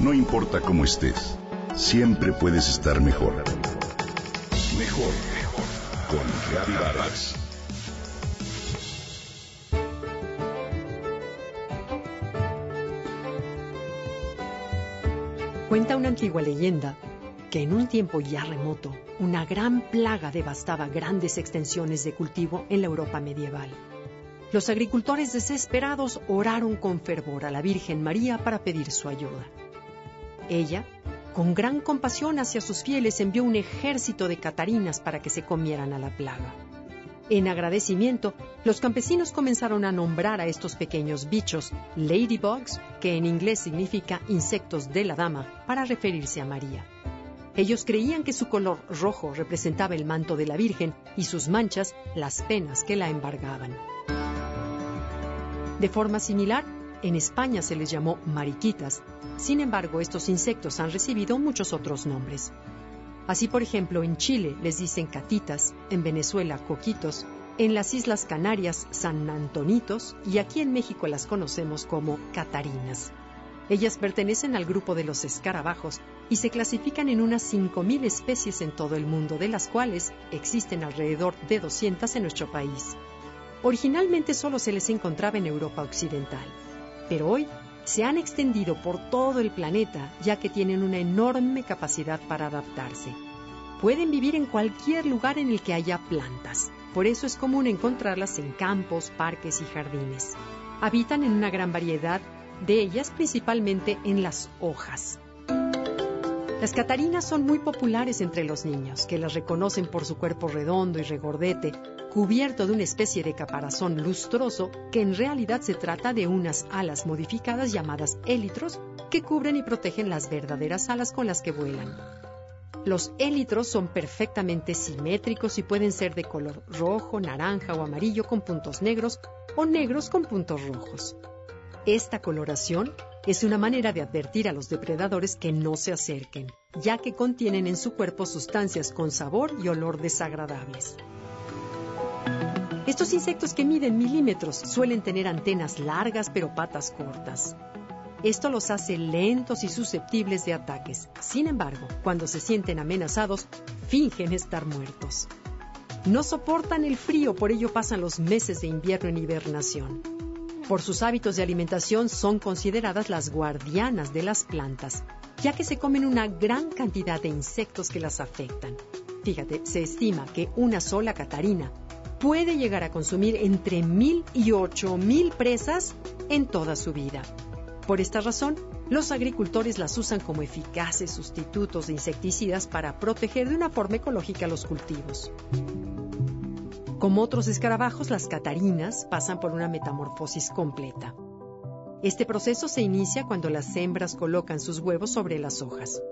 No importa cómo estés, siempre puedes estar mejor. Mejor, mejor. Con Reavivadas. Cuenta una antigua leyenda que en un tiempo ya remoto, una gran plaga devastaba grandes extensiones de cultivo en la Europa medieval. Los agricultores desesperados oraron con fervor a la Virgen María para pedir su ayuda. Ella, con gran compasión hacia sus fieles, envió un ejército de catarinas para que se comieran a la plaga. En agradecimiento, los campesinos comenzaron a nombrar a estos pequeños bichos ladybugs, que en inglés significa insectos de la dama, para referirse a María. Ellos creían que su color rojo representaba el manto de la Virgen y sus manchas las penas que la embargaban. De forma similar, en España se les llamó mariquitas. Sin embargo, estos insectos han recibido muchos otros nombres. Así, por ejemplo, en Chile les dicen catitas, en Venezuela coquitos, en las Islas Canarias San Antonitos y aquí en México las conocemos como catarinas. Ellas pertenecen al grupo de los escarabajos y se clasifican en unas 5.000 especies en todo el mundo, de las cuales existen alrededor de 200 en nuestro país. Originalmente solo se les encontraba en Europa Occidental, pero hoy se han extendido por todo el planeta ya que tienen una enorme capacidad para adaptarse. Pueden vivir en cualquier lugar en el que haya plantas, por eso es común encontrarlas en campos, parques y jardines. Habitan en una gran variedad de ellas principalmente en las hojas. Las catarinas son muy populares entre los niños, que las reconocen por su cuerpo redondo y regordete, cubierto de una especie de caparazón lustroso, que en realidad se trata de unas alas modificadas llamadas élitros, que cubren y protegen las verdaderas alas con las que vuelan. Los élitros son perfectamente simétricos y pueden ser de color rojo, naranja o amarillo con puntos negros o negros con puntos rojos. Esta coloración es una manera de advertir a los depredadores que no se acerquen, ya que contienen en su cuerpo sustancias con sabor y olor desagradables. Estos insectos que miden milímetros suelen tener antenas largas pero patas cortas. Esto los hace lentos y susceptibles de ataques. Sin embargo, cuando se sienten amenazados, fingen estar muertos. No soportan el frío, por ello pasan los meses de invierno en hibernación. Por sus hábitos de alimentación son consideradas las guardianas de las plantas, ya que se comen una gran cantidad de insectos que las afectan. Fíjate, se estima que una sola catarina puede llegar a consumir entre mil y ocho mil presas en toda su vida. Por esta razón, los agricultores las usan como eficaces sustitutos de insecticidas para proteger de una forma ecológica los cultivos. Como otros escarabajos, las catarinas pasan por una metamorfosis completa. Este proceso se inicia cuando las hembras colocan sus huevos sobre las hojas.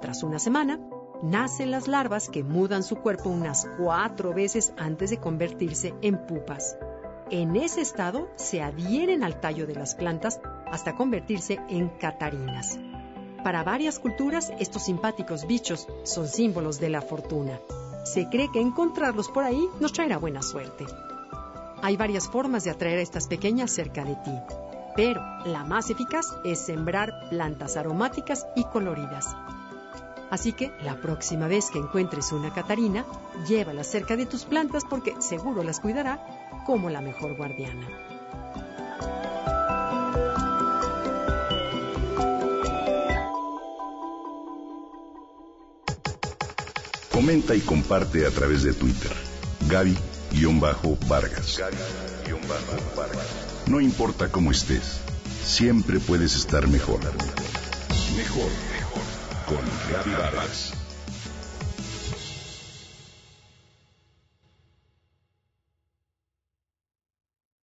Tras una semana, nacen las larvas que mudan su cuerpo unas cuatro veces antes de convertirse en pupas. En ese estado se adhieren al tallo de las plantas hasta convertirse en catarinas. Para varias culturas, estos simpáticos bichos son símbolos de la fortuna. Se cree que encontrarlos por ahí nos traerá buena suerte. Hay varias formas de atraer a estas pequeñas cerca de ti, pero la más eficaz es sembrar plantas aromáticas y coloridas. Así que la próxima vez que encuentres una Catarina, llévala cerca de tus plantas porque seguro las cuidará como la mejor guardiana. Comenta y comparte a través de Twitter. Gaby-Vargas. No importa cómo estés, siempre puedes estar mejor. Mejor, mejor. Con Gaby Vargas.